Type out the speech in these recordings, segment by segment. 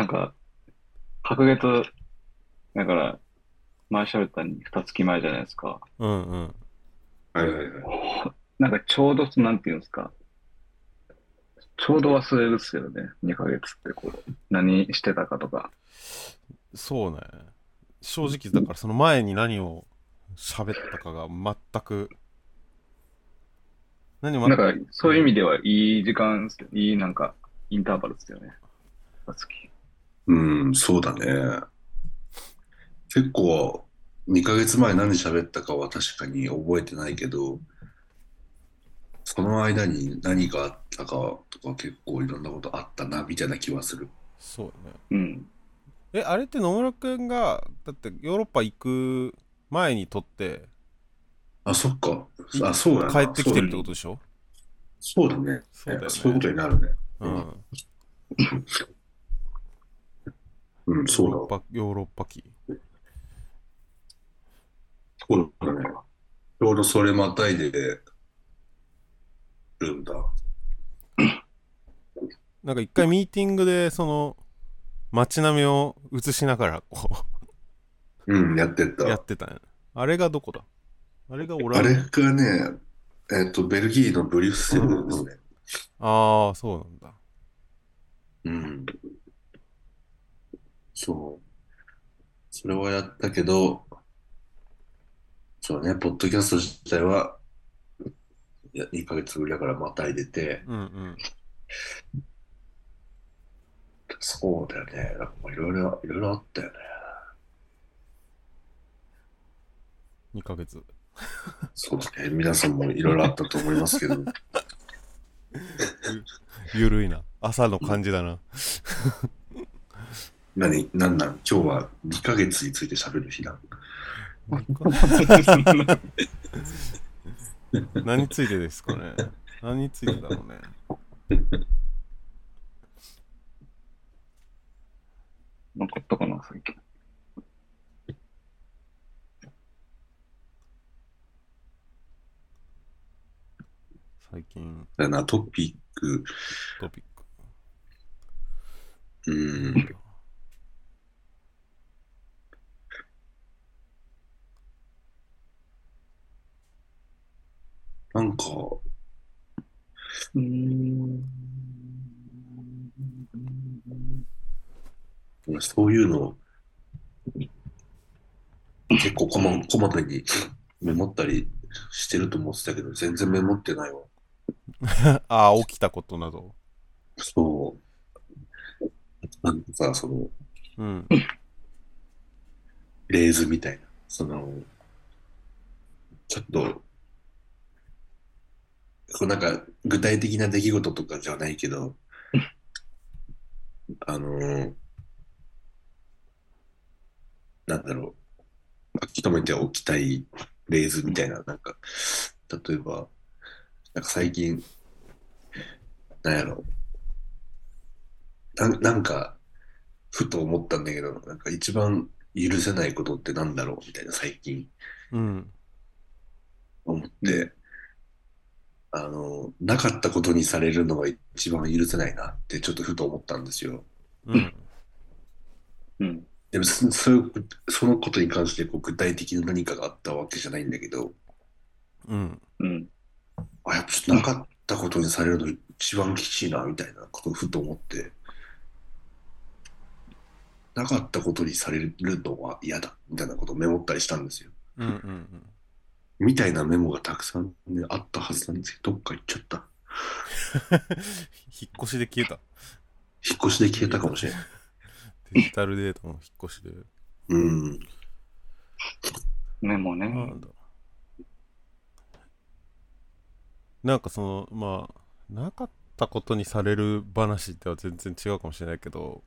なんか、隔月、だから、前喋ったに二月前じゃないですか。うんうん。はいはいはい。なんかちょうど、なんていうんですか。ちょうど忘れるっすよね。2ヶ月ってこう、何してたかとか。そうね。正直、だからその前に何を喋ったかが全く、何もなんか、そういう意味ではいい時間っすよ、いいなんか、インターバルですよね。二月。うん、そうだね。結構、2ヶ月前何喋ったかは確かに覚えてないけど、その間に何があったかとか結構いろんなことあったな、みたいな気はする。そうね。うん。え、あれって野村くんが、だってヨーロッパ行く前に撮って、あ、そっか。あ、そうだな。帰ってきてるってことでしょ？そうだね。そうだよねそういうことになるね。うん。うん、そうだわ。ヨーロッパ、ヨーロッパ期。そうだね。ちょうどそれまたいでるんだ。なんか一回ミーティングで、その、街並みを映しながら、こうん、やってた。う、やってたんや。あれがどこだ？あれがオラあれンダ。がね、えっと、ベルギーのブリュッセルですね。ああ、そうなんだ。うん。そう。それはやったけど、そうね、ポッドキャスト自体は、いや、2ヶ月ぶりだからまた入れて、うんうん。そうだよね。なんかいろいろ、いろいろあったよね。2ヶ月。そうですね。皆さんもいろいろあったと思いますけど、ゆるいな。朝の感じだな。何、なんなん、今日は2ヶ月について喋る日な。何についてですかね何についてだろうね。なんかあったかな、最近。最近、だな、トピック、トピック。うん、なんか、うん。そういうの、結構こま、こまめに メモったりしてると思ってたけど、全然メモってないわ。ああ、起きたことなど。そう。なんかさ、その、うん。レーズみたいな、その、ちょっと、こうなんか具体的な出来事とかじゃないけど、あの、なんだろう、書き留めておきたいレーズみたいな、なんか、例えば、なんか最近、なんやろ。なん、なんか、ふと思ったんだけど、なんか一番許せないことってなんだろうみたいな最近。うん。思って、あの、なかったことにされるのが一番許せないなってちょっとふと思ったんですよ。うん。うん。でもそそういうそのことに関してこう具体的な何かがあったわけじゃないんだけど、うん。うん。あ、やっぱちょっとなかったことにされるの一番きちいなみたいなことをふと思って、なかったことにされるのは嫌だみたいなことをメモったりしたんですよ。うん。うん。みたいなメモがたくさん、ね、あったはずなんですけど、どっか行っちゃった。引っ越しで消えた。引っ越しで消えたかもしれない。デジタルデータの引っ越しで。うん。メモね。なんだろうなんかその、まあ、なかったことにされる話では全然違うかもしれないけど、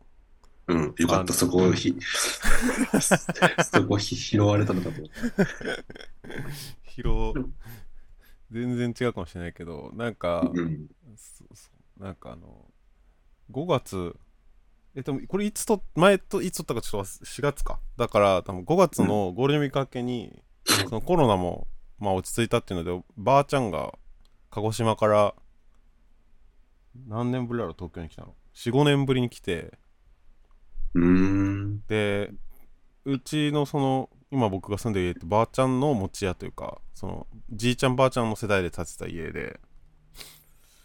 うん。よかった、そこをひ、そこひ拾われたのかと思った。広、全然違うかもしれないけど、なんか、なんかあの、5月、え、でもこれいつと、前といつ撮ったかちょっと忘4月か。だから多分5月のゴールデンウィーク明けに、そのコロナもまあ落ち着いたっていうので、ばあちゃんが鹿児島から何年ぶりだろう東京に来たの ?4、5年ぶりに来て、うーん。でうちのその今僕が住んでる家ってばあちゃんの持ち家というかそのじいちゃんばあちゃんの世代で建てた家で、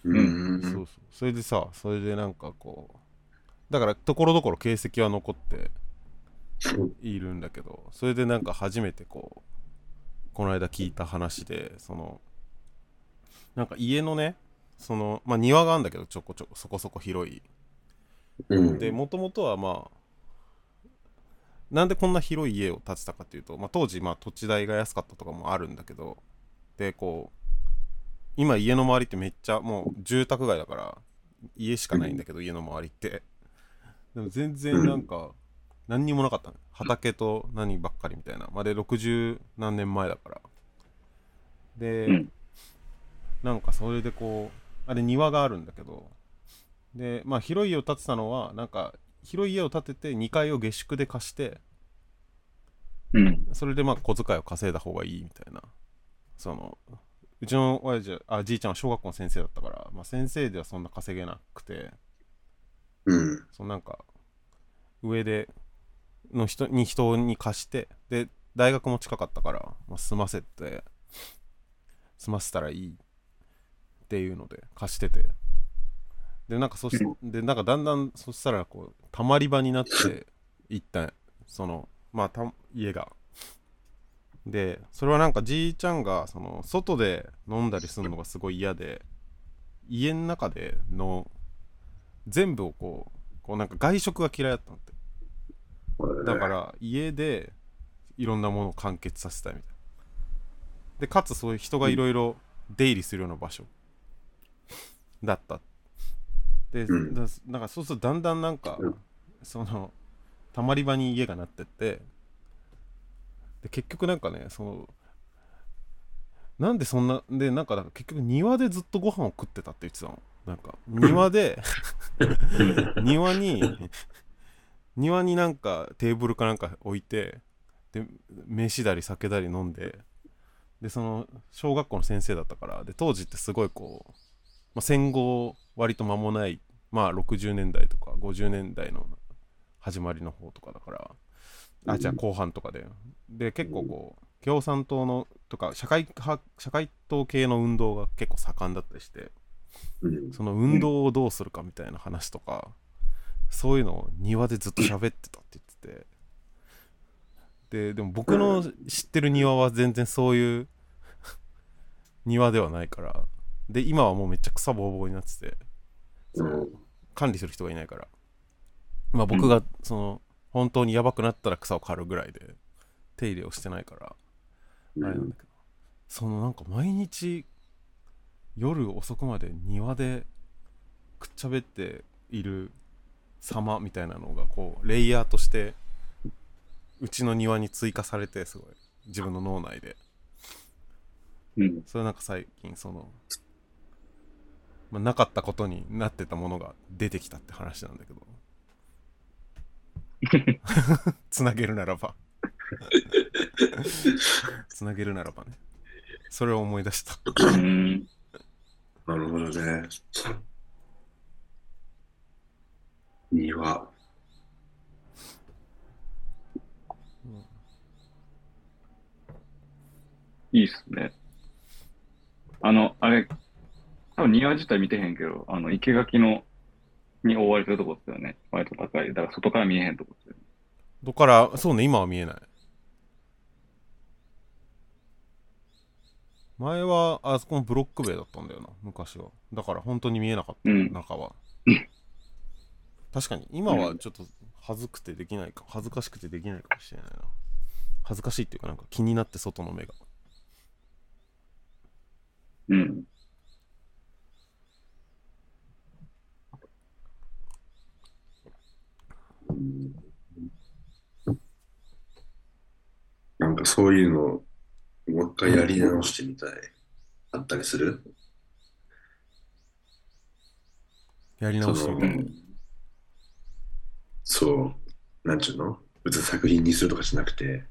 うーん。そうそう。それでさそれでなんかこうだからところどころ形跡は残っているんだけどそれでなんか初めてこうこの間聞いた話でそのなんか家のねそのまあ庭があるんだけどちょこちょこそこそこ広い。うん。でもともとはまあなんでこんな広い家を建てたかっていうと、まあ、当時まあ土地代が安かったとかもあるんだけどでこう今家の周りってめっちゃもう住宅街だから家しかないんだけど、家の周りって。でも全然なんか何にもなかったの。畑と何ばっかりみたいな。まで60何年前だから。で、うん。なんかそれでこうあれ庭があるんだけど。でまあ広い家を建てたのはなんか広い家を建てて2階を下宿で貸してうん。それでまあ小遣いを稼いだ方がいいみたいなそのうちの親父はあじいちゃんは小学校の先生だったから、まあ、先生ではそんな稼げなくてうん。そのなんか上での人に人に貸してで大学も近かったから、まあ、済ませて済ませたらいいっていうので貸しててでなんかそしでなんかだんだんそしたらこうたまり場になって一旦そのまあた家が。でそれはなんかじいちゃんがその外で飲んだりするのがすごい嫌で家の中での全部をこうこうなんか外食が嫌いだったんだって。だから家でいろんなものを完結させたいみたいな。でかつそういう人がいろいろ出入りするような場所だったって。で、うん。だなんかそうするとだんだんなんか、うん。そのたまり場に家がなってってで結局なんかねそのなんでそんなでなんかだから結局庭でずっとご飯を食ってたって言ってたの。なんか庭で 庭に庭になんかテーブルかなんか置いてで飯だり酒だり飲んででその小学校の先生だったからで当時ってすごいこう、まあ、戦後割と間もないまあ60年代とか50年代の始まりの方とかだから。あじゃあ後半とかでで結構こう共産党のとか社会派社会党系の運動が結構盛んだったりしてうん。その運動をどうするかみたいな話とか、そういうのを庭でずっと喋ってたって言ってて。ででも僕の知ってる庭は全然そういう 庭ではないから。で今はもうめっちゃ草ぼうぼうになっててその管理する人がいないから。まあ僕がその本当にやばくなったら草を刈るぐらいで手入れをしてないからうん。あれなんだけど。そのなんか毎日夜遅くまで庭でくっちゃべっている様みたいなのがこうレイヤーとしてうちの庭に追加されてすごい。自分の脳内で。うん。それなんか最近その、まあ、なかったことになってたものが出てきたって話なんだけど つなげるならばつなげるならばねそれを思い出したうん。なるほどね。庭。いいっすね。あの、あれ、多分庭自体見てへんけど、あの、生垣の、に覆われてるとこですよね。割と高い。だから外から見えへんとこですよね。どっからそうね今は見えない前はあそこのブロック塀だったんだよな昔はだから本当に見えなかった、うん中は確かに今はちょっと恥ずくてできないか恥ずかしくてできないかもしれないな恥ずかしいっていうかなんか気になって外の目がうん。かそういうのをもう一回やり直してみたい。あったりする？やり直してみたい。そう、なんちゅうの？別に作品にするとかしなくて、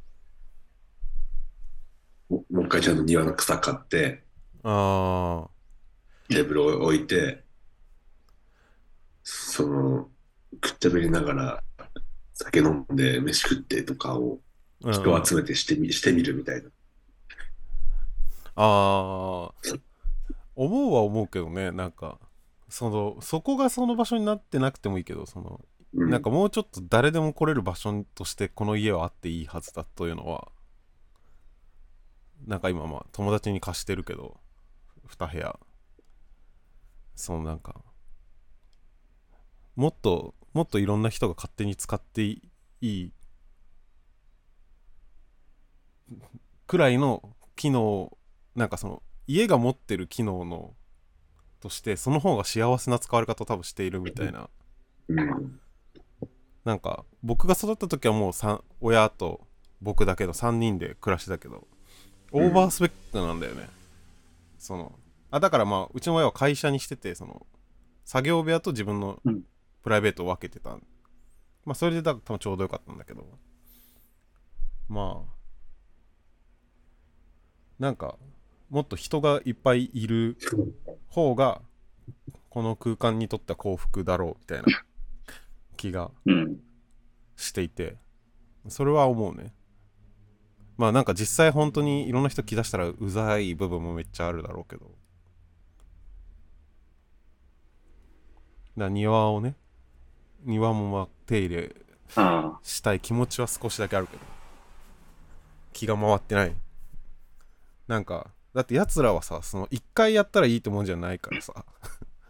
ももう一回ちゃんと庭の草買って、あテーブルを置いて、その、くっちゃべりながら酒飲んで飯食ってとかをうん人を集めてしてみ,、してみるみたいな。ああ思うは思うけどねなんかそのそこがその場所になってなくてもいいけどそのうん。なんかもうちょっと誰でも来れる場所としてこの家はあっていいはずだというのはなんか今まあ友達に貸してるけど2部屋。そのなんかもっともっといろんな人が勝手に使っていいくらいの機能なんかその家が持ってる機能のとしてその方が幸せな使われ方を多分しているみたいな。うんなんか僕が育った時はもう親と僕だけど3人で暮らしてたけどオーバースペックなんだよね、そのあだからまあうちの親は会社にしててその作業部屋と自分のうん。プライベートを分けてた、まあそれでだ多分ちょうどよかったんだけど。まあなんかもっと人がいっぱいいる方がこの空間にとっては幸福だろうみたいな 気がうん。していてそれは思うねまあなんか実際本当にいろんな人来だしたらうざい部分もめっちゃあるだろうけどだ庭をね庭もまあ手入れ。したい気持ちは少しだけあるけど気が回ってないなんかだってやつらはさその一回やったらいいってもんじゃないからさ。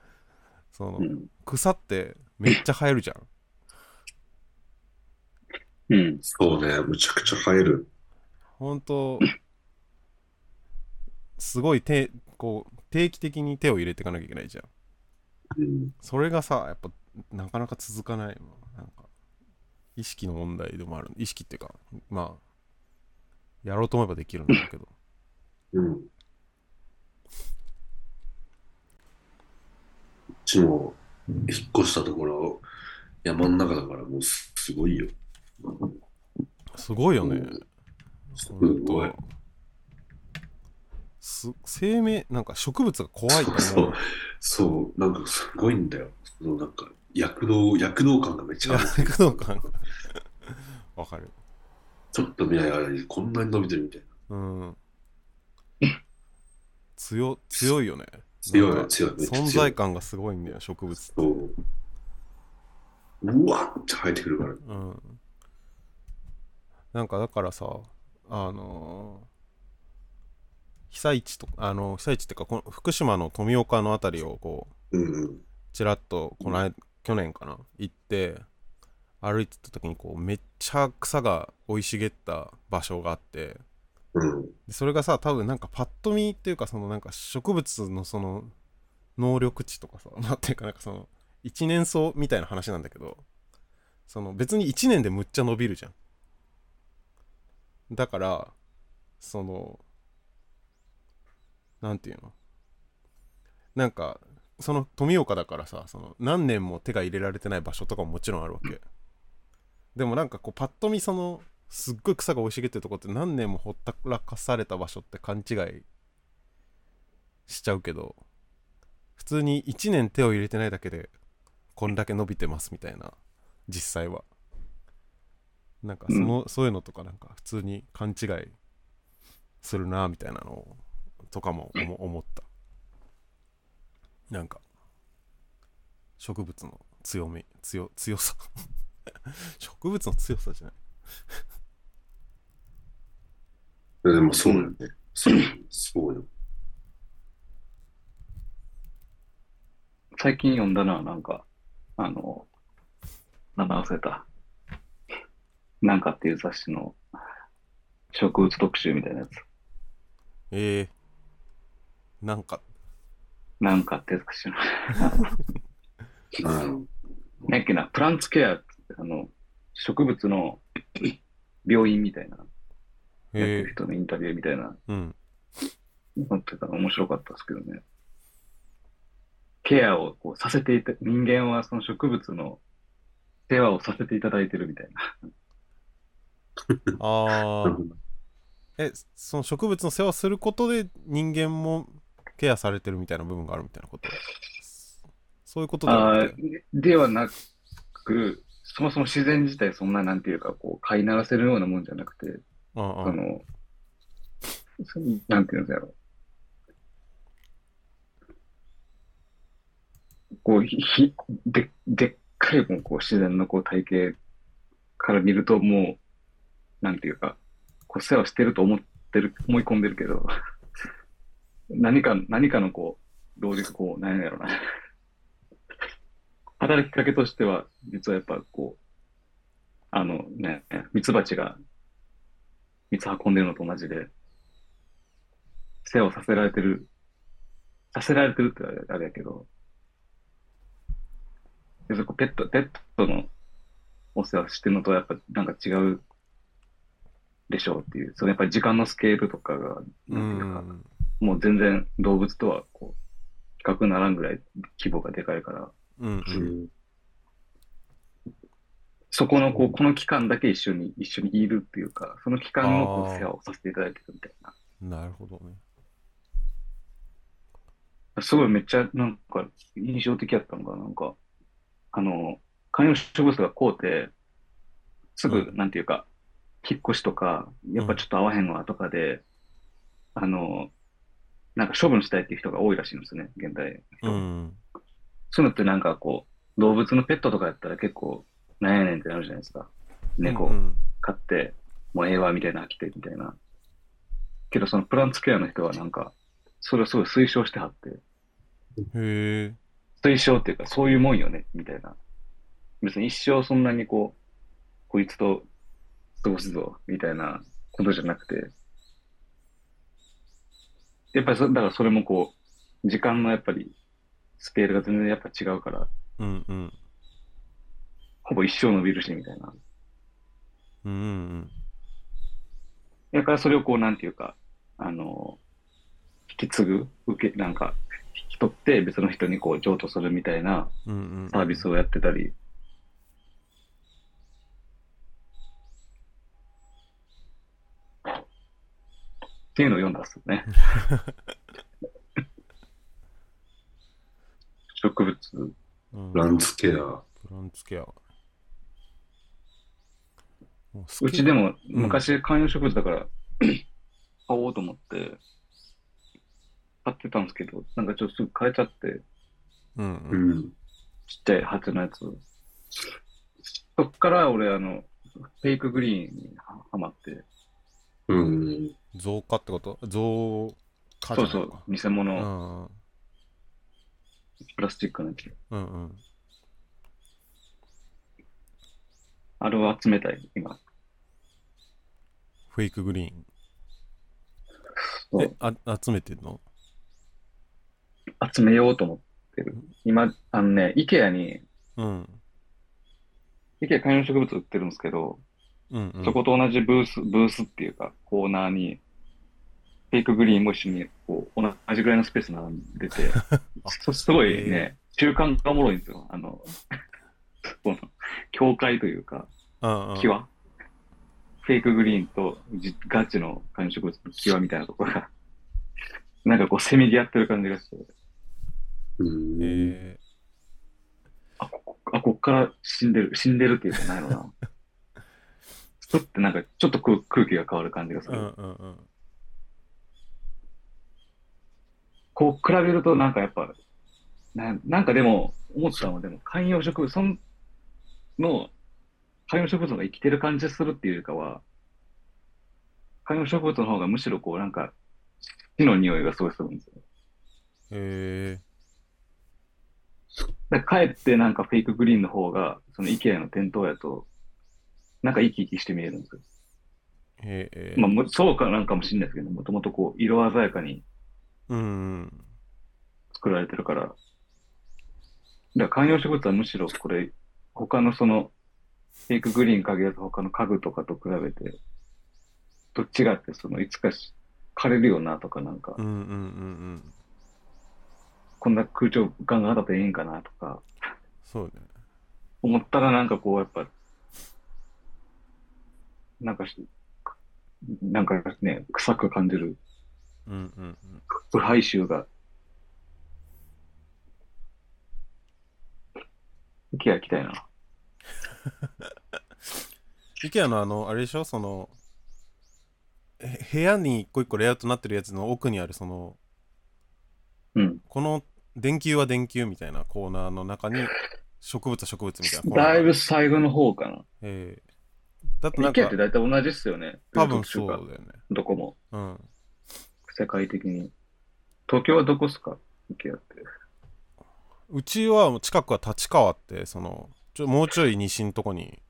そのうん。草ってめっちゃ生えるじゃん。うん。そうね、むちゃくちゃ生える。本当すごい手こう定期的に手を入れていかなきゃいけないじゃん。うん、それがさやっぱなかなか続かないのなんか意識の問題でもある。意識っていうかまあやろうと思えばできるんだけどうん。うちも引っ越したところ、山の中だからもうすすごいよ。すごいよねすごいと。す生命なんか植物が怖いと思うそうそう、なんかすごいんだよ。そのなんか躍動、躍動感がめっちゃある。躍動感が わかるちょっと見ない間にこんなに伸びてるみたいな。うん強強いよね強い、強い。存在感がすごいんだよ植物そう。うわって生えてくるから。うんなんかだからさあのー被災地とあの被災地っていうかこの福島の富岡の辺りをこううんうん。ちらっとこの間、去年かな行って歩いてた時にこうめっちゃ草が生い茂った場所があってうん。でそれがさ多分なんかパッと見っていうかそのなんか植物のその能力値とかさ なんていうかなんかその一年草みたいな話なんだけどその別に1年でむっちゃ伸びるじゃん。だからそのなんていうの？なんかその富岡だからさその何年も手が入れられてない場所とかももちろんあるわけ。でもなんかこうパッと見そのすっごい草が生い茂ってるとこって何年もほったらかされた場所って勘違いしちゃうけど普通に1年手を入れてないだけでこんだけ伸びてますみたいな実際は。なんかその、そういうのとかなんか普通に勘違いするなみたいなのをとかも思思った。なんか植物の強み強強さ。植物の強さじゃないでもそうよね。そう、そうよ。最近読んだのはなんか、あの、名前忘れた。なんかっていう雑誌の植物特集みたいなやつ。えー、なんかなんかっていう雑誌の。うん。なんやっけな、プランツケアって、あの、植物の 病院みたいな、やってえる人のインタビューみたいな、ー、うん。なってたの面白かったですけどね。ケアをこうさせていた、人間はその植物の世話をさせていただいてるみたいな。ああ えその植物の世話することで人間もケアされてるみたいな部分があるみたいなこと？そういうことではなく、そもそも自然自体そんななんていうか、こう、飼いならせるようなもんじゃなくて、ああその、そのなんていうんだろう。こう、ひ、ひで、でっかいもうこう自然のこう体型から見るともう、なんていうか、こう世話してると思ってる、思い込んでるけど、何か、何かのこう、同時こう、何やろうな。働きかけとしては、実はやっぱこう、あのね、ミツバチが蜜運んでるのと同じで、世話をさせられてる、させられてるってあれやけど、でそこペット、ペットのお世話してるのとやっぱなんか違うでしょうっていう、そのやっぱり時間のスケールとかが、うなんていうか、ん。もう全然動物とはこう、比較ならんぐらい規模がでかいから、うん。ううん。んそこのこう、この期間だけ一緒に、一緒にいるっていうか、その期間のこう世話をさせていただいてるみたいな。なるほどね。すごいめっちゃなんか印象的やったのが、なんか、あの、観葉植物が買うて、すぐ、うなんていうか、引っ越しとか、やっぱちょっと合わへんわとかで、あの、なんか処分したいっていう人が多いらしいんですね、現代の人。うん。そういうのってなんかこう、動物のペットとかやったら結構、なんやねんってなるじゃないですか。猫飼って、もうええわみたいな飽きてみたいな。けどそのプランツケアの人はなんか、それをすごい推奨してはって、へえ。推奨っていうか、そういうもんよね、みたいな。別に一生そんなにこう、こいつと過ごすぞ、みたいなことじゃなくて、やっぱりそ、だからそれもこう、時間のやっぱり、スケールが全然やっぱ違うから、うんうん。ほぼ一生伸びるし、みたいな。うんうんだからそれをこう、なんていうか、あの、引き継ぐ、受け、なんか、引き取って別の人にこう譲渡するみたいなうん。うんうん。サービスをやってたり、っていうのを読んだっすね。植物、うん。プランツケア。プランツケア。もうちでもうん昔観葉植物だから 買おうと思って買ってたんですけど、なんかちょっとすぐ変えちゃって、うんううん。ん。ちっちゃい鉢のやつ。そっから俺、あの、フェイクグリーンにははまって、うん。増加ってこと？増加じそうそう偽物、うんうん。プラスチックのやつ。うんうん。あれを集めたい、今。フェイクグリーン。え、あ、集めてんの？集めようと思ってる。今、あのね、IKEA に、うん。IKEA 観葉植物売ってるんですけど、うんうん。そこと同じブース、ブースっていうか、コーナーに、フェイクグリーンも一緒に、こう、同じぐらいのスペース並んでて、そすごいね、習慣がおもろいんですよ。あの、この、境界というか、うんうん。際。フェイクグリーンとじガチの観葉植物の際みたいなところが、なんかこう、せめぎ合ってる感じがして、うん。えあ、ここ、あ、こっから死んでる、死んでるっていうかないのな。スプってなんかちょっと空空気が変わる感じがすー、うる。んうんうん。こう比べるとなんかやっぱ、ななんかでも思ったのはでも観葉植物そんの観葉植物が生きてる感じするっていうよりかは、観葉植物の方がむしろこうなんか死の匂いがすごいするんですよ。えだかえってなんかフェイクグリーンの方が、その IKEA の店頭やと、なんか生き生きして見えるんですよ。ー、えー、まあも、そうかなんかもしれないですけど、もともとこう、色鮮やかにうんうん。作られてるから。だから観葉植物はむしろこれ、他のその、フェイクグリーン限らず他の家具とかと比べて、どっちがってその、いつかし枯れるよなとかなんかうん、うんうんうん。こんな空調ガンガン当たっていいんかなとか、そうね。思ったらなんかこう、やっぱ、なんかし、なんかね、臭く感じるうんうんうん。腐敗臭が。IKEA 行きたいな。IKEA のあの、あれでしょ？その、へ部屋に一個一個レイアウトになってるやつの奥にあるその、うん。この電球は電球みたいなコーナーの中に植物は植物みたいなだいぶ最後の方かな。えーだとなんかイケアって大体同じっすよね。多分そうだよね。どこも。うん。世界的に。東京はどこっすか？イケアって。うちは近くは立川ってそのちょもうちょい西のとこに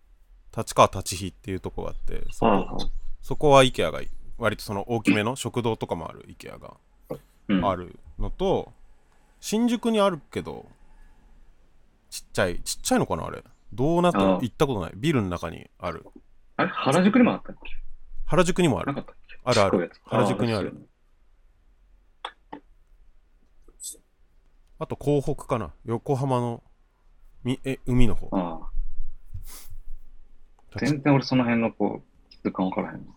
立川立飛っていうとこがあってそあこそこは IKEA が割とその大きめの 食堂とかもある IKEA が。うん、あるのと、新宿にあるけどちっちゃいちっちゃいのかなあれ。どうなったの行ったことない。ビルの中にある。あれ？原宿にもあったっけ？原宿にもある。なかったっけ？あるある。原宿にあるですよねあと港北かな？横浜のみえ海の方。ああ。全然俺その辺のこう、質感わからへん。な。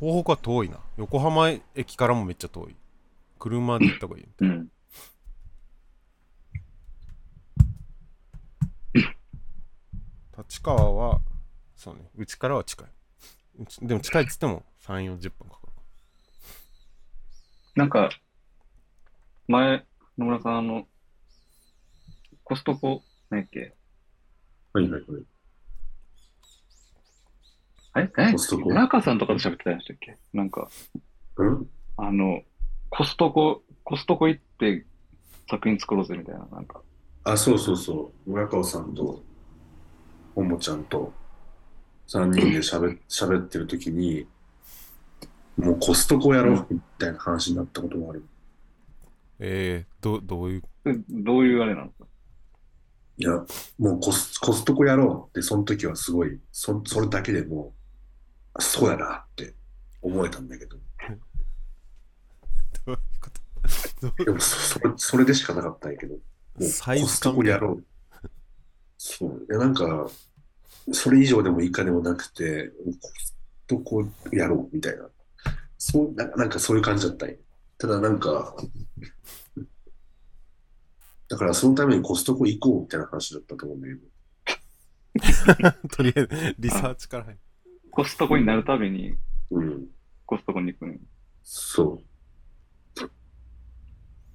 港北は遠いな。横浜駅からもめっちゃ遠い。車で行った方がいいうん。立川はそうね。うちからは近い。でも近いっつっても3 4 0分かかる。なんか、前、野村さん、あの、コストコ、何やっけ？はいはいはい。あれ？何やっコストコけ中さんとかと喋ってたんでしたっけ？なんか、うん？あの、コストコ、コストコ行って作品作ろうぜみたいな、なんか。あ、そうそうそう。村川さんと、ももちゃんと、3人で喋 喋ってる時に、もうコストコやろうみたいな話になったこともある。えー、どどういう？えどういうあれなんですか？いや、もうコスコストコやろうって、その時はすごい、そそれだけでもう、あそうやなって思えたんだけど、どういうこと？でもそそれそれでしかなかったんやけど、もうコストコやろう。そう。いや、なんか、それ以上でも以下でもなくて、コストコやろうみたいな。そうななんかそういう感じだったんや。ただなんか、だからそのためにコストコ行こうみたいな話だったと思うんだけど、とりあえずリサーチから入るコストコになるたびにうん。コストコに行くの？そう。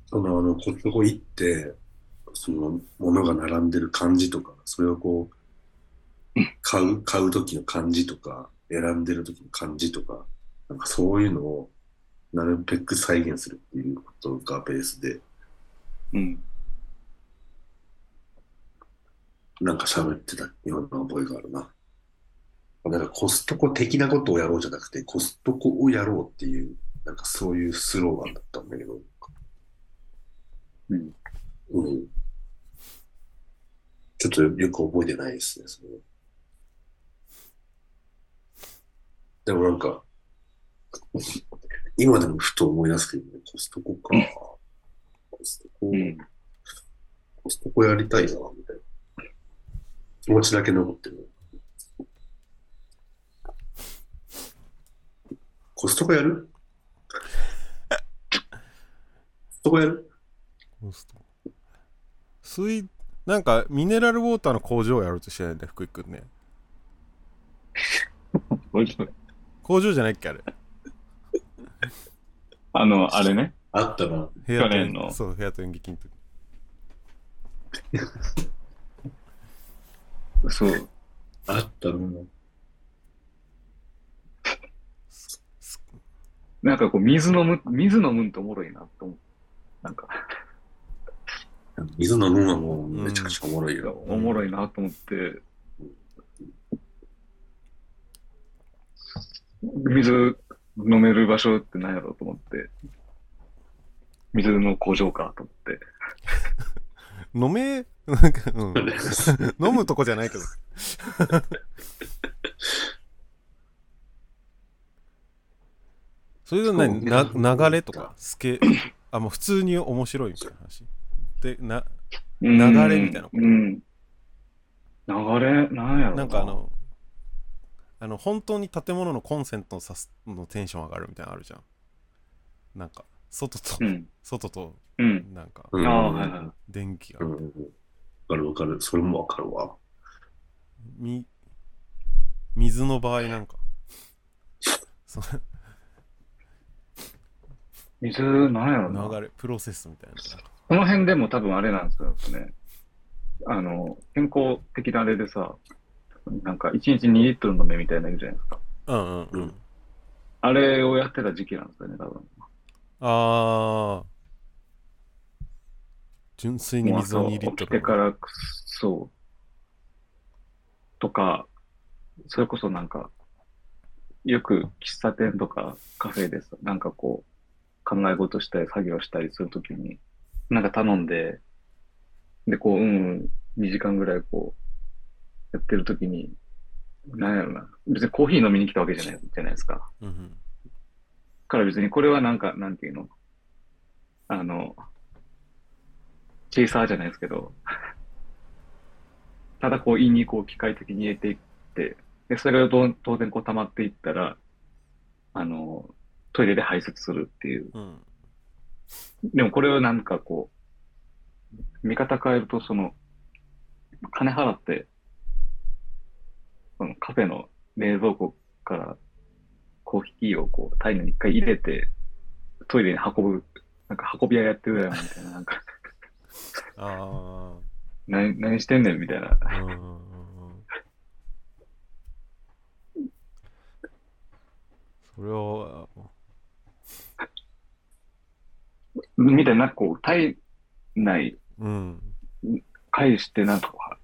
その、あの、コストコ行って、その、物が並んでる感じとか、それをこう、買う、買う時の感じとか、選んでる時の感じとか、なんかそういうのを、なるべく再現するっていうことがベースで、うん。なんか喋ってたような覚えがあるな。なんかコストコ的なことをやろうじゃなくて、コストコをやろうっていう、なんかそういうスローガンだったんだけど、うん。うん。ちょっとよく覚えてないですね、それはでもなんか、今でもふと思い出すけどね、コストコか。コストコ、うん。コストコやりたいな、みたいな。気持ちだけ残ってる。コストコやる？コストコやる？コスト。水なんかミネラルウォーターの工場をやろうとしてないんだよ福井くんね。工場じゃないっけあれあの、あれね。あったな。去年のそう部屋と演劇の時 そう。あったな。なんかこう、水飲む、水飲むんとおもろいなと思う。なんか、水飲むのはもうめちゃくちゃおもろいよ。おもろいなと思って、水飲める場所って何やろうと思って、水の工場かと思って。飲めなんか、うん、飲むとこじゃないけど。それで何？な流れとか？スケあもう普通に面白いみたいな話？でな流れみたいなこと？うん。流れ、なんやろうなんかあ、のあの本当に建物のコンセントのさすのテンション上がるみたいなのあるじゃんなんか外と、うん。外とうん。なんかうんああ、はいはい。電気が、うん。わかるわかる。それもわかるわ。み水の場合なんかそ水、なんやろな。の流れプロセスみたいなこの辺でも多分あれなんですよね。あの、健康的なあれでさ、なんか1日2リットル飲めみたいなの言うじゃないですか。うんうんうん、うんあれをやってた時期なんですよね、多分。ああ純粋に水を2リット起きてルから、そう。とか、それこそなんか、よく喫茶店とかカフェでさ、なんかこう、考え事したり作業したりするときに、なんか頼んで、で、こう、うん、2時間ぐらいこう、やってるときに、なんやろな。別にコーヒー飲みに来たわけじゃない、じゃないですか。うんうんから別にこれはなんか、なんていうの？あの、チェイサーじゃないですけど、ただこう胃にこう機械的に入れていって、で、それが当然こう溜まっていったら、あの、トイレで排泄するっていう。うんでもこれをなんかこう、見方変えるとその、金払って、そのカフェの冷蔵庫からコーヒーをこう、タイムに一回入れて、トイレに運ぶ、なんか運び屋やってるやんみたいな、なんか、あ何、何してんねんみたいな。それは。みたいな、こう、体内うん。返して、なんか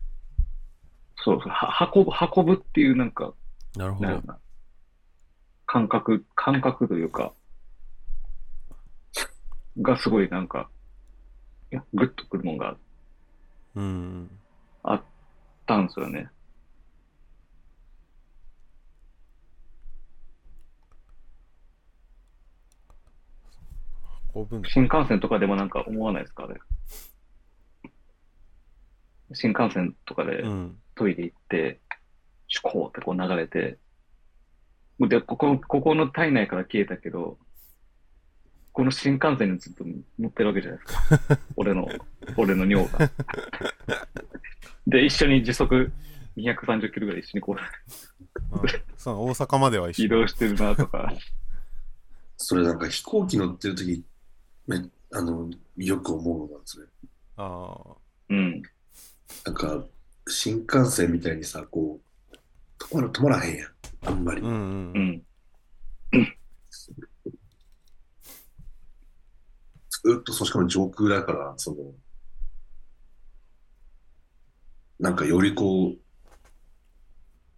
そうそう、は運ぶ、運ぶっていうなんか、なるほど。感覚、感覚というか、がすごいなんか、いや、グッとくるもんがうん。あったんですよね。新幹線とかでもなんか思わないですか？あれ。新幹線とかでうんトイレ行って、シュコーってこう流れて、で、ここ、ここの体内から消えたけど、この新幹線にずっと乗ってるわけじゃないですか。俺の、俺の尿が。で、一緒に時速230キロぐらい一緒にこううんそう大阪までは一緒移動してるなとか。それなんか飛行機乗ってる時めあのよく思うのなんですね。ああうん。なんか新幹線みたいにさ、こう、止まら止まらへんやん。あんまり。うんうんううんん。ずっと、そうしかも上空だから、その、なんかよりこう、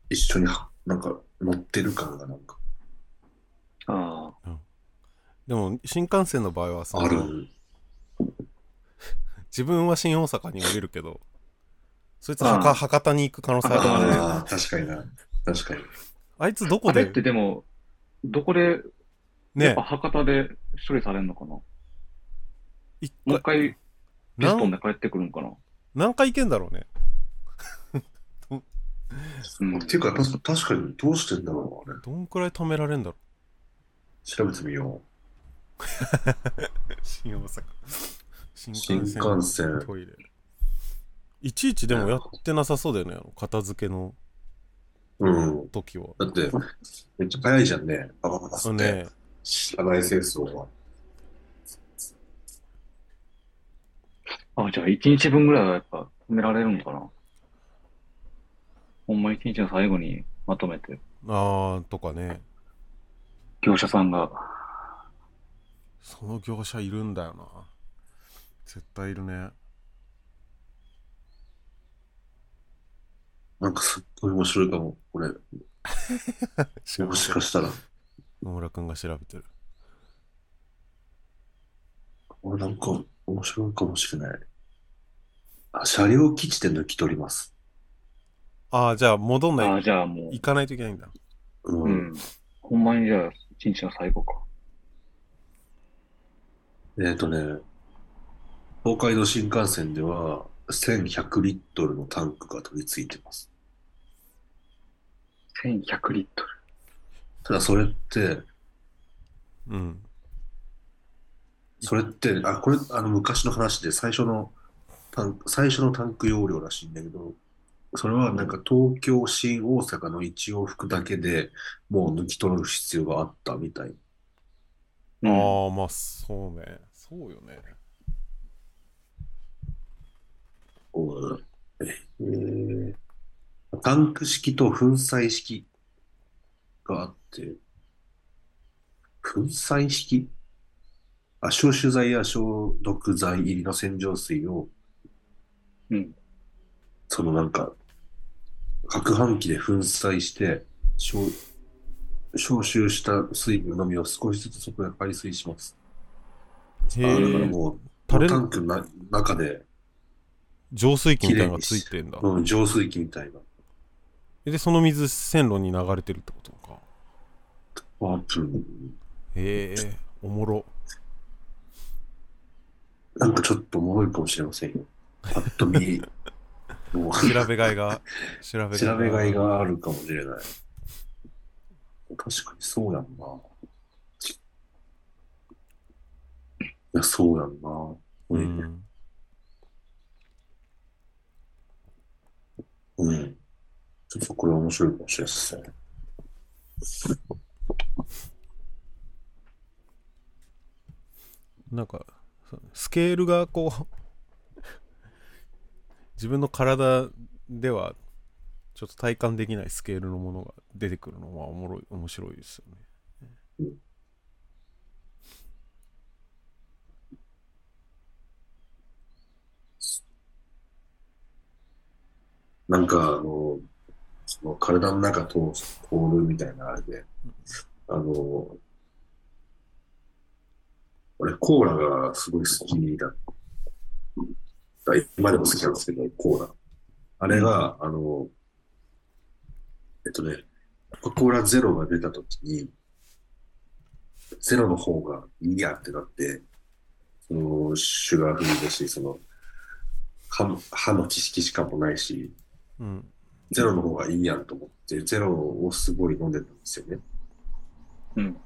一緒には、なんか乗ってる感がなんかあでも新幹線の場合はそあのる。自分は新大阪に降りるけどそいつああ博博多に行く可能性ある。からねああ、確かにな。確かに。あいつどあ。あれっこでてでも、どこで、やっねぱ博多で処理されるのかな？も一う一回回、ピストンで帰ってくるんかな？何回行けんだろうね。うん。っていうか、た確かにどうしてんだろう、あれ。どんくらい止められんだろ調べてみよう。新大阪。新幹線。トイレいちいちでもやってなさそうだよねあの片付けの。うん。時は。だって、めっちゃ早いじゃんね。パパパパって。ね知らない清掃は。あ、じゃあ一日分ぐらいはやっぱ止められるのかな？ほんま一日の最後にまとめて、ああとかね。業者さんが、その業者いるんだよな。絶対いるねなんかすっごい面白いかも。これ、もしかしたら。野村くんが調べてるこれなんか面白いかもしれない。あ、車両基地で抜き取ります。ああじゃあ戻んないああ、じゃあも行かないといけないんだうん。う、うん。ほんまにじゃあ一日の最後か。えっ、とね、東海道新幹線では1100リットルのタンクが取り付いてます。1100リットル。ただそれって、うんそれって、あ、これ、あの、昔の話で最初のタンク、最初のタンク容量らしいんだけど、それはなんか東京、新大阪の一往復だけでもう抜き取る必要があったみたい。うんああまあそうねそうよねうんえータンク式と粉砕式があって、粉砕式？あ、消臭剤や消毒剤入りの洗浄水を、うん。そのなんか、攪拌機で粉砕して、消消臭した水分のみを少しずつそこへ排水します。へあだからえもう、タンクのな中で、浄水器みたいなのがついてんだうん、浄水器みたいな。でその水線路に流れてるってことか多分、へえおもろなんかちょっとおもろいかもしれませんよ。ぱっと見、もう調べがいが調べ調べがいがあるかもしれない。確かにそうやんな。いや、そうやんな。ううん。うん。ちょっとこれ面白いかもしれないですね。なんかスケールがこう 自分の体ではちょっと体感できないスケールのものが出てくるのはおもろい面白いですよねうんなんか、あの、その体の中通す、通るみたいなあれで、あの、俺、コーラがすごい好きだった。今でも好きなんですけど、コーラ。あれが、あの、えっとね、コ・ーラゼロが出たときに、ゼロの方がいいやってなって、その、シュガーフリーだし、その、歯の知識しかもないし、うんゼロの方がいいやんと思って、ゼロをすごい飲んでたんですよね。うん。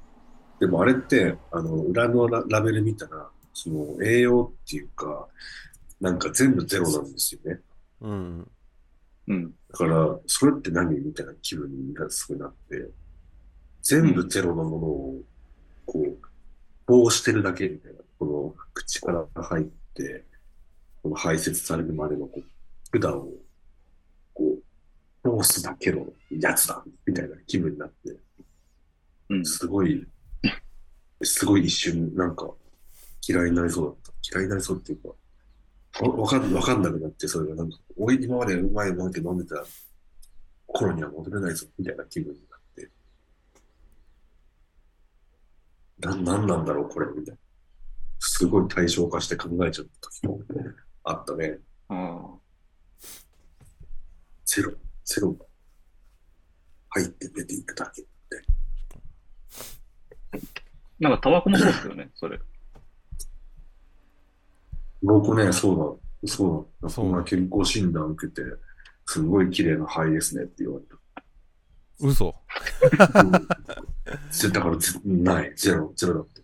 でもあれって、あの、裏のララベル見たら、その栄養っていうか、なんか全部ゼロなんですよね。うんうん。だから、それって何みたいな気分がすごいなって、全部ゼロのものを、こう、棒してるだけみたいな、この口から入って、この排泄されるまでのこう管を、通すだけのやつだ、みたいな気分になって、うん。すごい、すごい一瞬、なんか、嫌いになりそうだった。嫌いになりそうっていうか、わわかんわかんなくなって、それがなんか、俺今までうまいもんって飲んでた頃には戻れないぞ、みたいな気分になって。な、なんなんだろう、これ、みたいな。すごい対象化して考えちゃった時もあったね。あゼロ、ゼロが入って出ていくだけ。あ。なんかタバコもそうですよね、それ。僕ね、そうだ、そうだ。そうこの前健康診断受けて、すごい綺麗な肺ですねって言われ嘘た。うんぜ だからぜ、ない、ゼロ、ゼロだって。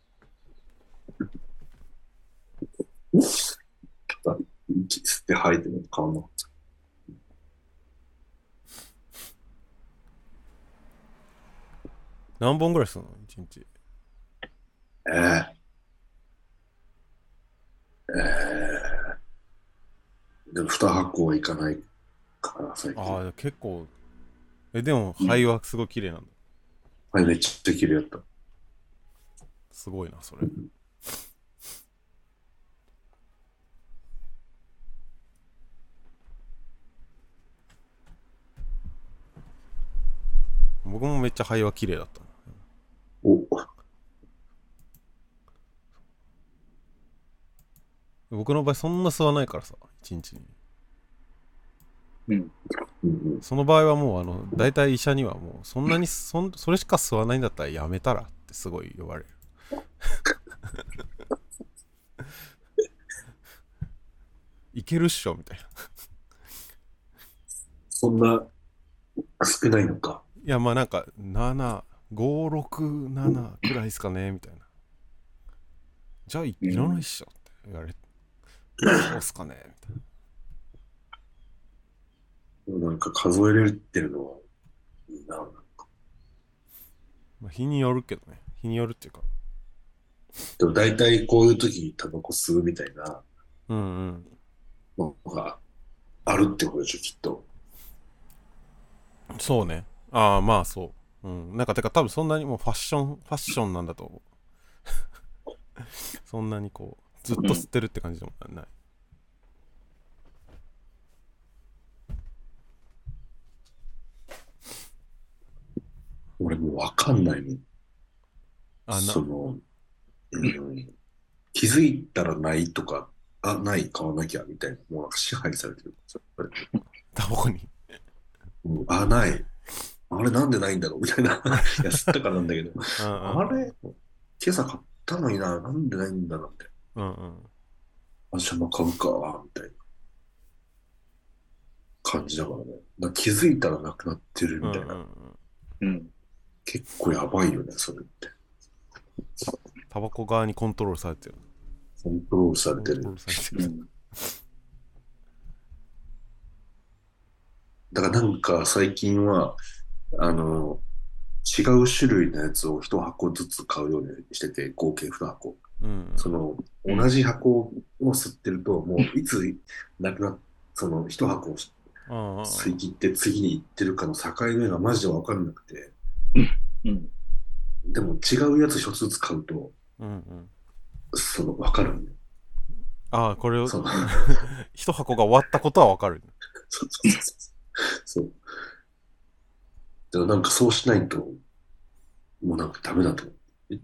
吸って吐いても変わんなかった。何本ぐらいするの？一日。ええええでも、二箱はいかないから、最近。ああ結構。えでも肺はすごい綺麗なんだ。はい、めっちゃ綺麗やった。すごいなそれ。僕もめっちゃ肺は綺麗だった。お、僕の場合そんな吸わないからさ一日に。うん。その場合はもうあの大体医者にはもうそんなにそんそれしか吸わないんだったらやめたらってすごい言われる。いけるっしょみたいな。いそんな少ないのか。やまあなんか7567くらいですかねみたいなじゃあいいらないっしょって言われてそうっすかねみたいななんか数えれてるのはいいな。まあ、日によるけどね。日によるっていうか。でも大体こういう時にタバコ吸うみたいなうんうん。のがあるってことでしょ、きっと。そうね。ああ、まあそう。うん。なんか、てか多分そんなにもうファッション、ファッションなんだと思う。そんなにこう、ずっと吸ってるって感じでもない。俺もうわかんないもん。あ、な、その、うん、気づいたらないとか、あ、ない、買わなきゃみたいな、もうなんか支配されてる。タバコに。うんあ、ない。あれなんでないんだろうみたいな。いや、吸ったからなんだけど、うんうん。あれ今朝買ったのにな、なんでないんだろうって。うんうん。あ、じゃあまあ買うか、みたいな感じだからね。ら気づいたらなくなってるうんうんみたいな。うん。うん。結構やばいよね、それって。タバコ側にコントロールされてる。コントロールされてる。だからなんか最近は、あの、違う種類のやつを一箱ずつ買うようにしてて、合計2箱。うんその、同じ箱を吸ってると、もういつなくなっ、その一箱を吸い切って次に行ってるかの境目がマジでわかんなくて、うん。でも違うやつ一つずつ買うと、うんうん。その、わかるんだよ。ああ、これをそ、の 一箱が終わったことはわかる。そうそうそうそう。そう。だからなんかそうしないと、もうなんかダメだと。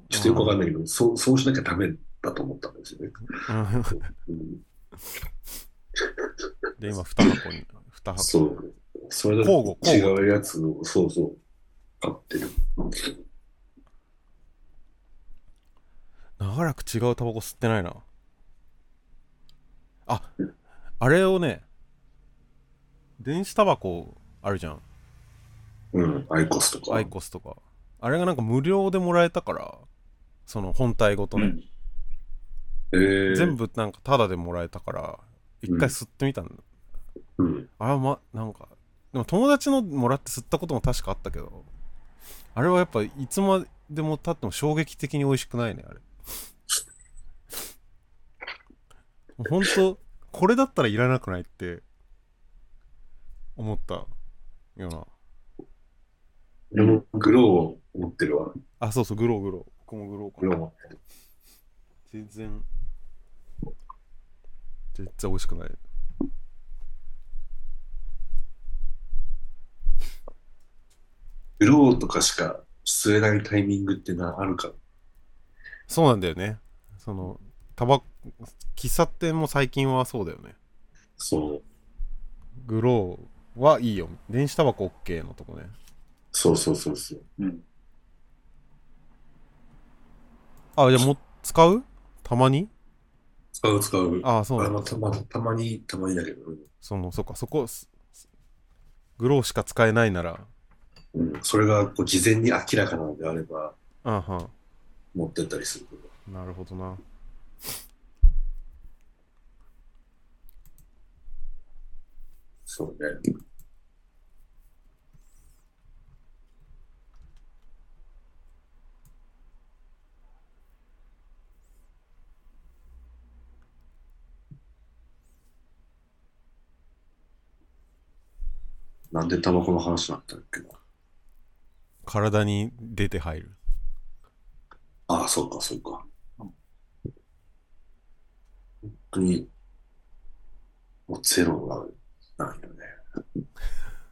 ちょっとよくわかんないけど、そう、そうしなきゃダメだと思ったんですよね。うんうん、で、今、二箱に、二箱。そう。それだ交互交互違うやつを、そうそう、買ってる。長らく違うタバコ吸ってないな。あ、あれをね、電子タバコあるじゃん。うん、アイコスとか。アイコスとか。あれがなんか無料でもらえたから、その本体ごとね。うん。えー、全部なんかタダでもらえたから、一回吸ってみたんだ。うん。あれま、なんか、でも友達のもらって吸ったことも確かあったけど、あれはやっぱいつまでも経っても衝撃的に美味しくないね、あれ。ほんと、これだったらいらなくないって思ったような。俺もグローを持ってるわ。あ、そうそう、グローグロー。僕もグロー。グロー持ってる。全然、全然美味しくない。グローとかしか吸えないタイミングってな、あるか？そうなんだよね。その、タバ喫茶店も最近はそうだよね。そう。グローはいいよ。電子タバコ OK のとこね。そうそうそうそう。うん。あ、じゃあもう使う？たまに？使う使う。ああ、そうなんだ。あのたまたまに、たまにだけど、その、そっか、そこ、すグローしか使えないなら、うん、それがこう事前に明らかなのであれば、あんは持ってったりするけど。ん。なるほどな。そうね。なんでタバコの話になったっけな。体に出て入る。ああ、そうか、そうか。本当に、もうゼロがないよね。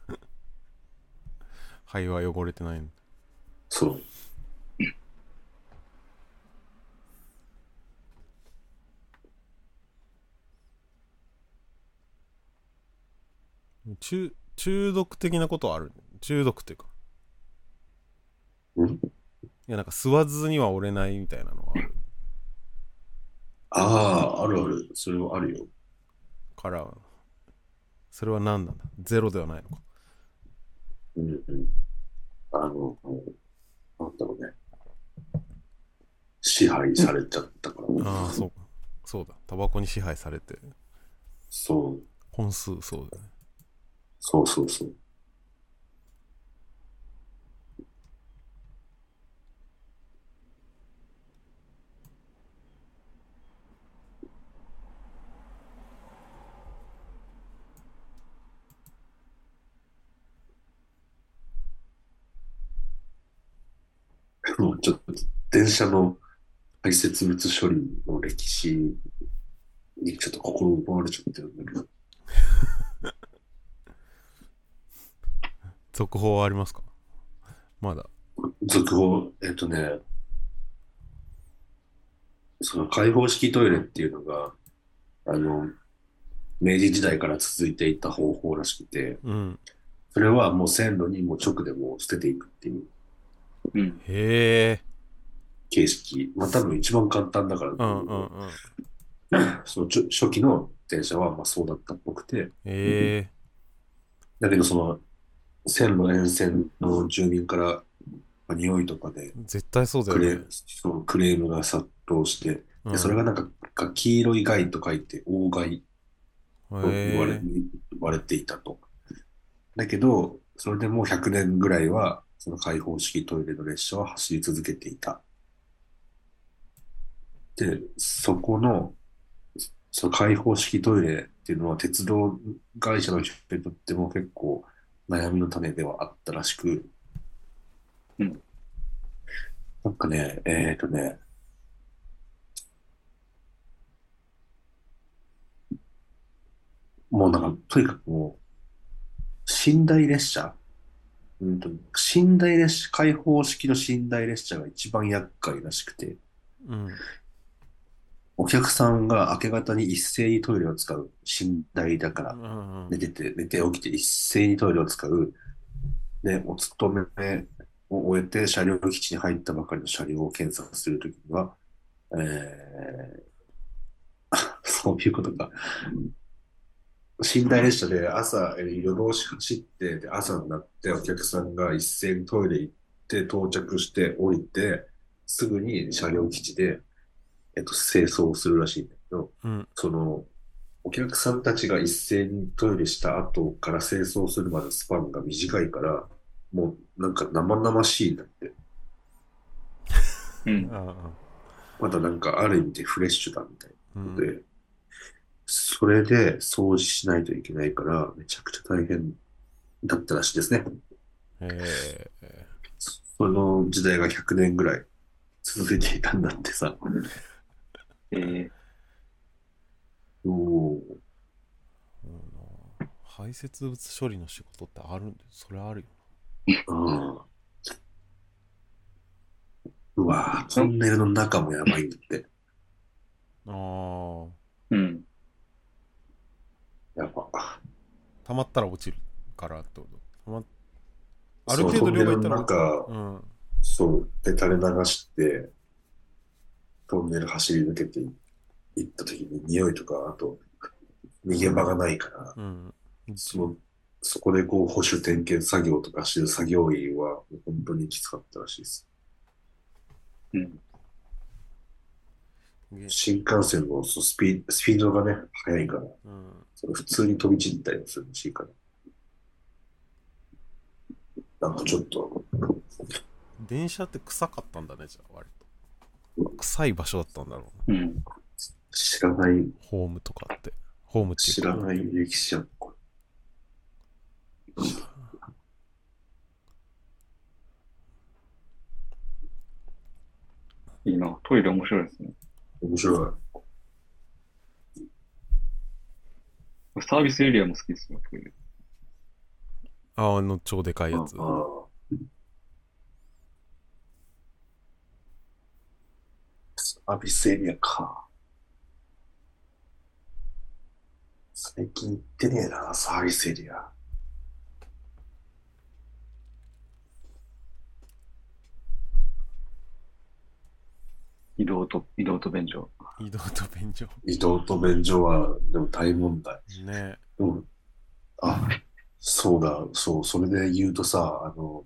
肺は汚れてないの。そう。中、中毒的なことはある？中毒っていうか。うん？いや、なんか吸わずには折れないみたいなのはあるああ、あるある。それはあるよ。から、それは何なんだ？ゼロではないのか。うんうん。あの、なんだろうね。支配されちゃったから。ああ、そうか。そうだ。タバコに支配されて、そう。本数そうだね。そうそうそう。もうちょっと電車の排泄物処理の歴史にちょっと心奪われちゃってるんだけど。続報はありますか？まだ。続報、えっとね、その開放式トイレっていうのが、あの、明治時代から続いていた方法らしくて、うん。それはもう線路にもう直でもう捨てていくっていううん。へえ。形式。まあ多分一番簡単だからだうんうんうん。その初期の電車はまあそうだったっぽくて、へえ。だけどその線路沿線の住民からまあ匂いとかで絶対そうだよねクレーム。そうクレームが殺到して、うんでそれがなんかか黄色い害と書いて大害と言われ。言われていたと。だけど、それでもう100年ぐらいは、その開放式トイレの列車は走り続けていた。で、そこの、その開放式トイレっていうのは鉄道会社の人にとっても結構悩みの種ではあったらしく、うんなんかね、えっとね、もうなんか、とにかくもう、寝台列車、うんと、寝台列車、開放式の寝台列車が一番厄介らしくて、うん。お客さんが明け方に一斉にトイレを使う寝台だから、うんうん寝てて、寝て起きて一斉にトイレを使う。で、お勤めを終えて車両基地に入ったばかりの車両を検査するときには、えー、そういうことか。寝台列車で朝、えー夜通し走って、で、朝になってお客さんが一斉にトイレ行って到着して降りて、すぐに車両基地で、えっと、清掃をするらしいんだけど、うん。その、お客さんたちが一斉にトイレした後から清掃するまでのスパンが短いから、もうなんか生々しいんだって。うん。あまだなんかある意味でフレッシュだみたいあうんなので、それで掃除しないといけないから、めちゃくちゃ大変だったらしいですね。へえ。その時代が100年ぐらい続いていたんだってさ。えー、おーうん排泄物処理の仕事ってあるんで、それあるよあーうわぁ、トンネルの中もやばいんだって。な。あうん。やば。あ。溜まったら落ちるからってこと。溜まある程度量がいったら。そう、で、垂れ流して、トンネル走り抜けてい行った時に匂いとか、あと、逃げ場がないから、うん。その、そこでこう、保守点検作業とかしてる作業員は、もう本当にきつかったらしいです。うん。げ新幹線のそのスピースピードがね、速いから、うん。それ普通に飛び散ったりもするらしいから。なんかちょっと、電車って臭かったんだね、じゃあ、割と。臭い場所だったんだろうな。うん。知らない、ホームとかって。ホームっていう。知らない歴史やん、こいいな。トイレ面白いですね。面白い。サービスエリアも好きですよ、トイレ。ああの超でかいやつ。ああサービスエリアか。最近行ってねえな、サービスエリア。移動と、移動と便所。移動と便所。移動と便所は、でも大問題。ねでもあ、そうだ、そう、それで言うとさ、あの、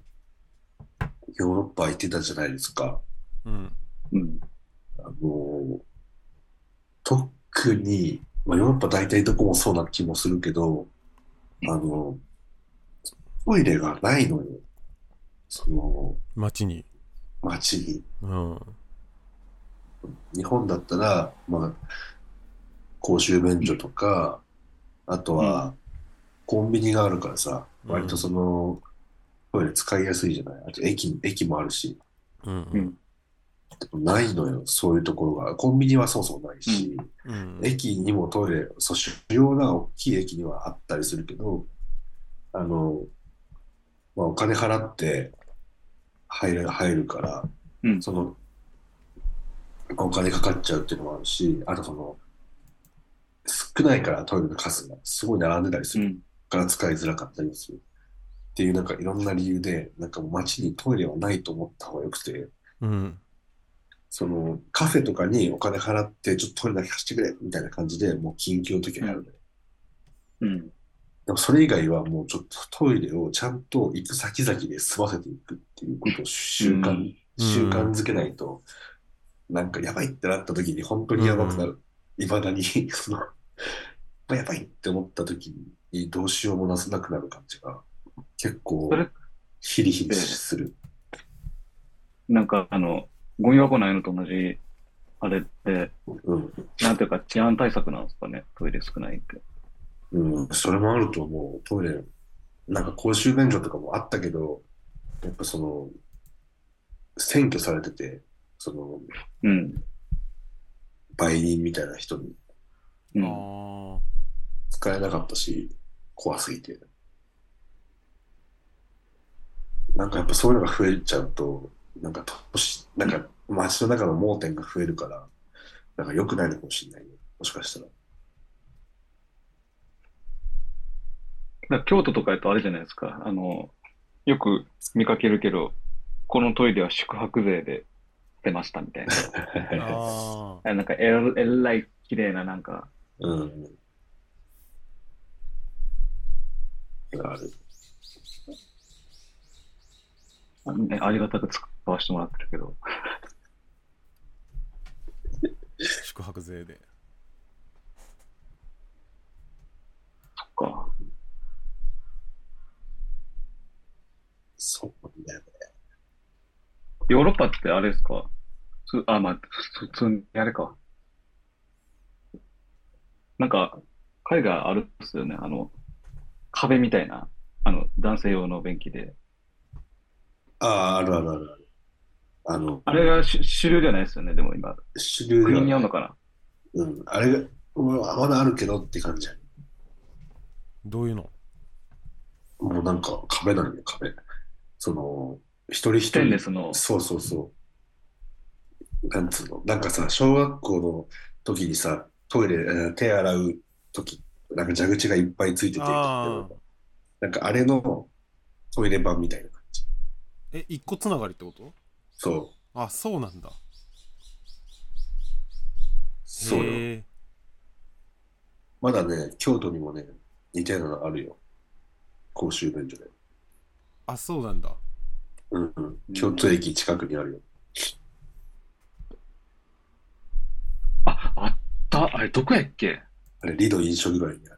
ヨーロッパ行ってたじゃないですか。うん。うん。あの、特に、まあ、ヨーロッパ大体どこもそうな気もするけど、あの、トイレがないのよ。その、街に。街に。うん。日本だったら、まあ、公衆便所とか、あとは、コンビニがあるからさ、うん割とその、トイレ使いやすいじゃない？あと駅、駅もあるし。うんう。ん。でもないのよ、そういうところが。コンビニはそもそもないし、うん。駅にもトイレ、そう、主要な大きい駅にはあったりするけど、あの、まあ、お金払って入る、入るから、うんその、お金かかっちゃうっていうのもあるし、あとその、少ないからトイレの数がすごい並んでたりするうん。から使いづらかったりする。っていうなんかいろんな理由で、なんかもう街にトイレはないと思った方がよくて、うん。そのカフェとかにお金払ってちょっとトイレだけ貸してくれみたいな感じでもう緊急の時はやるのよ。うん。でもそれ以外はもうちょっとトイレをちゃんと行く先々で済ませていくっていうことを習慣、うん習慣づけないと、なんかやばいってなった時に本当にやばくなる。いまだに、その、まあやばいって思った時にどうしようもななくなる感じが結構ヒリヒリする。なんか、あの、ゴミ箱ないのと同じ、あれって、うん。なんていうか治安対策なんですかね、トイレ少ないって。うん、それもあると思う。トイレ、なんか公衆便所とかもあったけど、やっぱその、占拠されてて、その、うん。売人みたいな人にうん。あ使えなかったし、怖すぎて。なんかやっぱそういうのが増えちゃうと、なんか都市、なんか街の中の盲点が増えるから、なんか良くないのかもしれないね。もしかしたら。京都とかやとあれじゃないですか。あの、よく見かけるけど、このトイレは宿泊税で出ましたみたいな。あ。ああなんかえらえらい綺麗ななんか、うん。ある。あね、ありがたく使わせてもらってるけど。あ。宿泊税で。そっか。そうなんだよね。ヨーロッパってあれですか？つあ、まあ、普通にあれか。なんか、海外あるんですよね。あの、壁みたいな、あの、男性用の便器で。ああ、あるあるあるある。あの、あれが主主流じゃないですよね、でも今。主流で国によるのかな？うん、あれが、うんまだあるけどって感じどういうの？もうなんか壁なんよ、壁。その、一人一ステンレ人、スの、そうそうそう。なんつうの、なんかさ、小学校の時にさ、トイレ、えー手洗う時、なんか蛇口がいっぱいついてて、あなんかあれのトイレ版みたいな感じ。え、一個つながりってこと？そう、あ、そうなんだ。そうよ。まだね、京都にもね、似たようなのあるよ。公衆便所で。あ、そうなんだ。うんうん。京都駅近くにあるよ。あ、あった、あれ、どこやっけ？あれ、リド飲食街にある。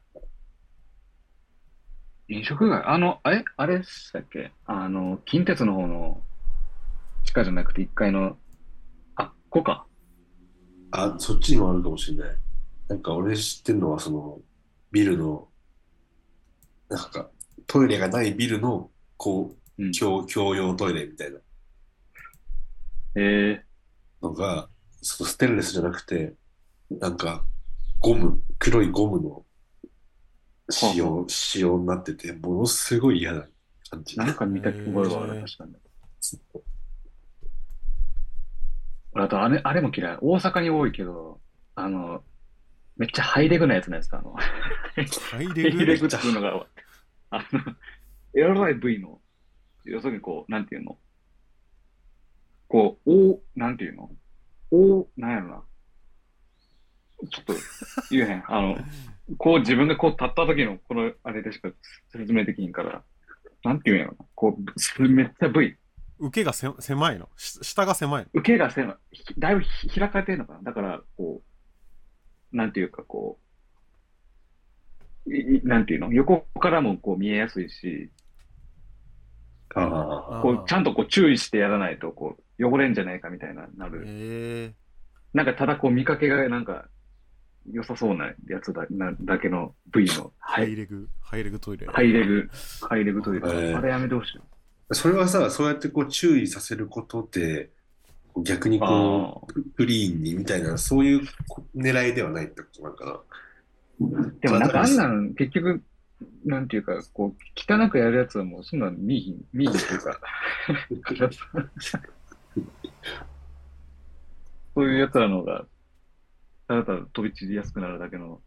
飲食街？あの、あれ？あれでしたっけ？あの、近鉄の方の地下じゃなくて1階の、あっこか？あ、そっちにもあるかもしれない。なんか俺知ってるのは、その、ビルの、なんか、トイレがないビルの、こう、うん。共、共用トイレみたいなえのが、そのステンレスじゃなくて、なんか、ゴム、黒いゴムの仕様、仕様になってて、ものすごい嫌な感じー、。なんか見た覚えがある、確かに。俺あと、あれ、あれも嫌い。大阪に多いけど、あの、めっちゃハイレグなやつなんですか？あの、ハイハレグ？イレグっていうのが、あの、エロライ V の、要するにこう、なんていうの？こう、おなんていうの？おなんやろな。ちょっと言えへん。あの、こう自分がこう立った時のこのあれでしか説明できひんから、なんていうんやろな。こう、めっちゃ V。受けがせ狭いの？し下が狭いの？受けが狭い。ひだいぶひ開かれてるのかな？だから、こう、なんていうかこう、なんていうの？横からもこう見えやすいし、ああ、こう、ちゃんとこう注意してやらないと、こう、汚れんじゃないかみたいな、なる。えなんかただこう見かけがなんか良さそうなやつだなだけの部位のー、ハイレグ、ハイレグトイレ。ハイレグ、ハイレグトイレ、えーあれやめてほしい。それはさ、そうやってこう注意させることで、逆にこう、クリーンにみたいな、そういう狙いではないってことなんかな。でもなんかあんなん結局、なんていうか、こう、汚くやるやつはもうそんなん見いひん、見いひんっていうか、そういうやつらの方が、ただただ飛び散りやすくなるだけの。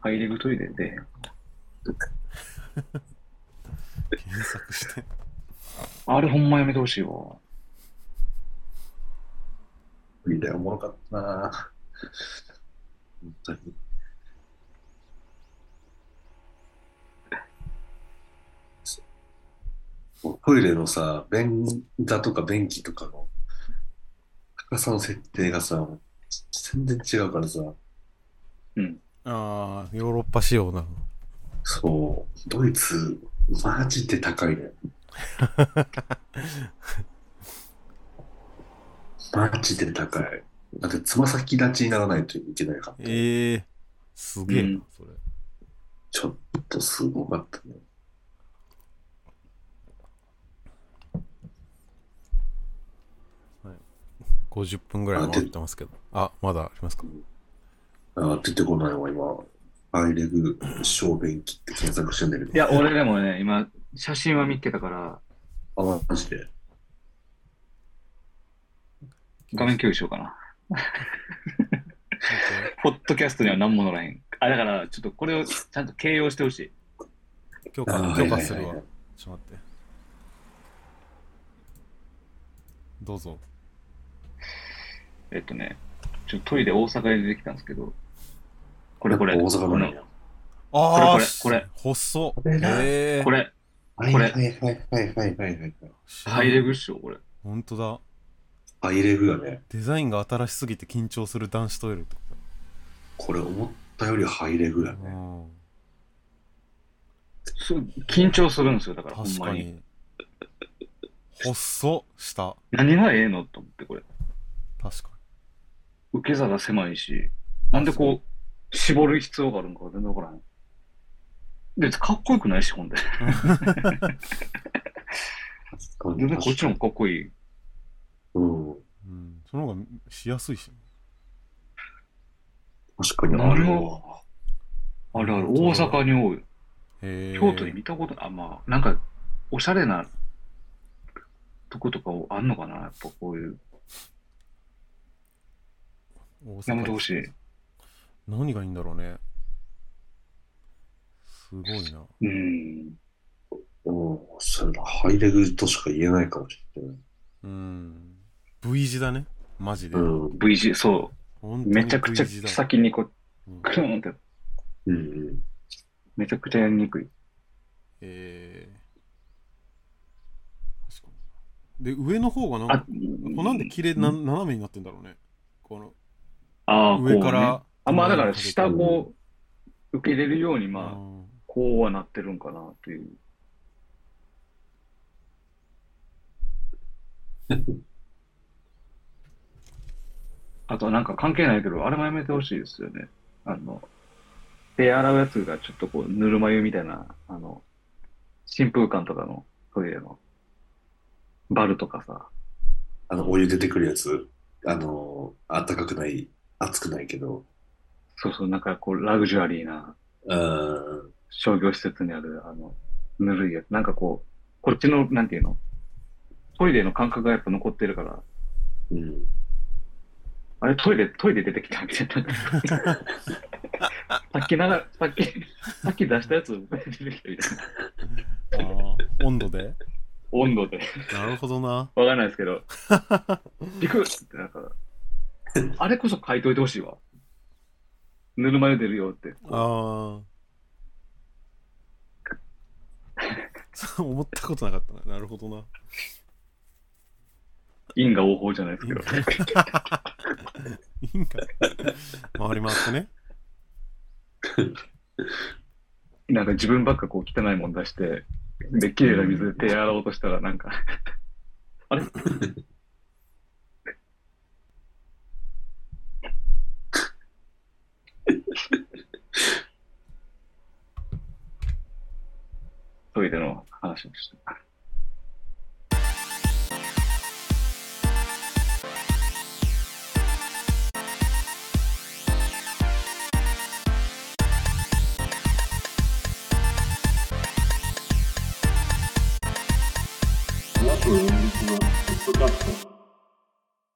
ハイレグトイレで、検索して。あれほんまやめてほしいわ。無理だよ、おもろかったな。本当に。トイレのさ、便座とか便器とかの高さの設定がさ、全然違うからさ、ああ、ヨーロッパ仕様なの。そう、ドイツ、マジで高いね。マジで高い。だってつま先立ちにならないといけないから、ええー、すげえな、うんそれ。ちょっとすごかったね。50分ぐらい回ってますけど。あ、まだありますか？あ出てこないわ、今。アイレグ小便器って検索してんだけど。いや、俺でもね、今、写真は見てたから、あ、マジで？画面共有しようかな。ポッドキャストには何も載らへん。あ、だから、ちょっとこれをちゃんと形容してほしい。許可、許可するわはいはいはい。ちょっと待って。どうぞ。えっとね、ちょっとトイレ大阪で出てきたんですけど、これこれ。大阪のね。ああ、これこれ細っ。これだええー。これ、はいこれはいはいはいはいはいはい。ハイレグっしょ、これ。ほんとだ。アイレグやね。デザインが新しすぎて緊張する男子トイレってここれ思ったよりハイレグやとね。緊張するんですよ、だからほんまに。確かに。細っ、下。何がええのと思って、これ。確か受け座が狭いし、なんでこう、絞る必要があるのか全然わからない。で、かっこよくないし、ほんで。全然こっちの方がかっこいい。うん。に。うん。その方がしやすいし。確かにあるわ。あれあれ、大阪に多い。京都で見たことない。あ、まあ、なんか、おしゃれなとことかあんのかな？やっぱこういう。大やめて阪ほしい。何がいいんだろうね。すごいな。うん。うん。それだハイレグとしか言えないかもしれない。うん。V 字だね。マジで。うん。V 字、そう。めちゃくちゃ先にこう、うんクルーンって、うんうん。めちゃくちゃやりにくい。えー、確かに。で、上の方がなんあか、、こうなんで綺麗な、斜めになってんだろうね。この、あーこうね上から。あ、まあだから手下前にかこう、受け入れるように、まあ、こうはなってるんかなっていう。あとなんか関係ないけど、あれもやめてほしいですよね。あの、手洗うやつがちょっとこう、ぬるま湯みたいな、あの、新風館とかのトイレの、バルとかさ、あの、お湯出てくるやつ。あの、あったかくない、熱くないけど。そうそう、なんかこう、ラグジュアリーなうん。商業施設にある、あの、ぬるいやつ。なんかこう、こっちの、なんていうの？トイレの感覚がやっぱ残ってるから、うん。あれトイレ、トイレ出てきたみたいな。さっきながさっき、さっき出したやつ出てきたみたいな。あー温度で？温度で。なるほどな。わかんないですけど、ビクッってなんか、あれこそ書いといてほしいわ。ぬるま湯出るよって。ああ。そ う思ったことなかったな。なるほどな。因果応報じゃないですけど。因果回り回ってね。なんか自分ばっかこう汚いもん出して、で、綺麗な水で手洗おうとしたら、なんかあれ？トイレの話をした。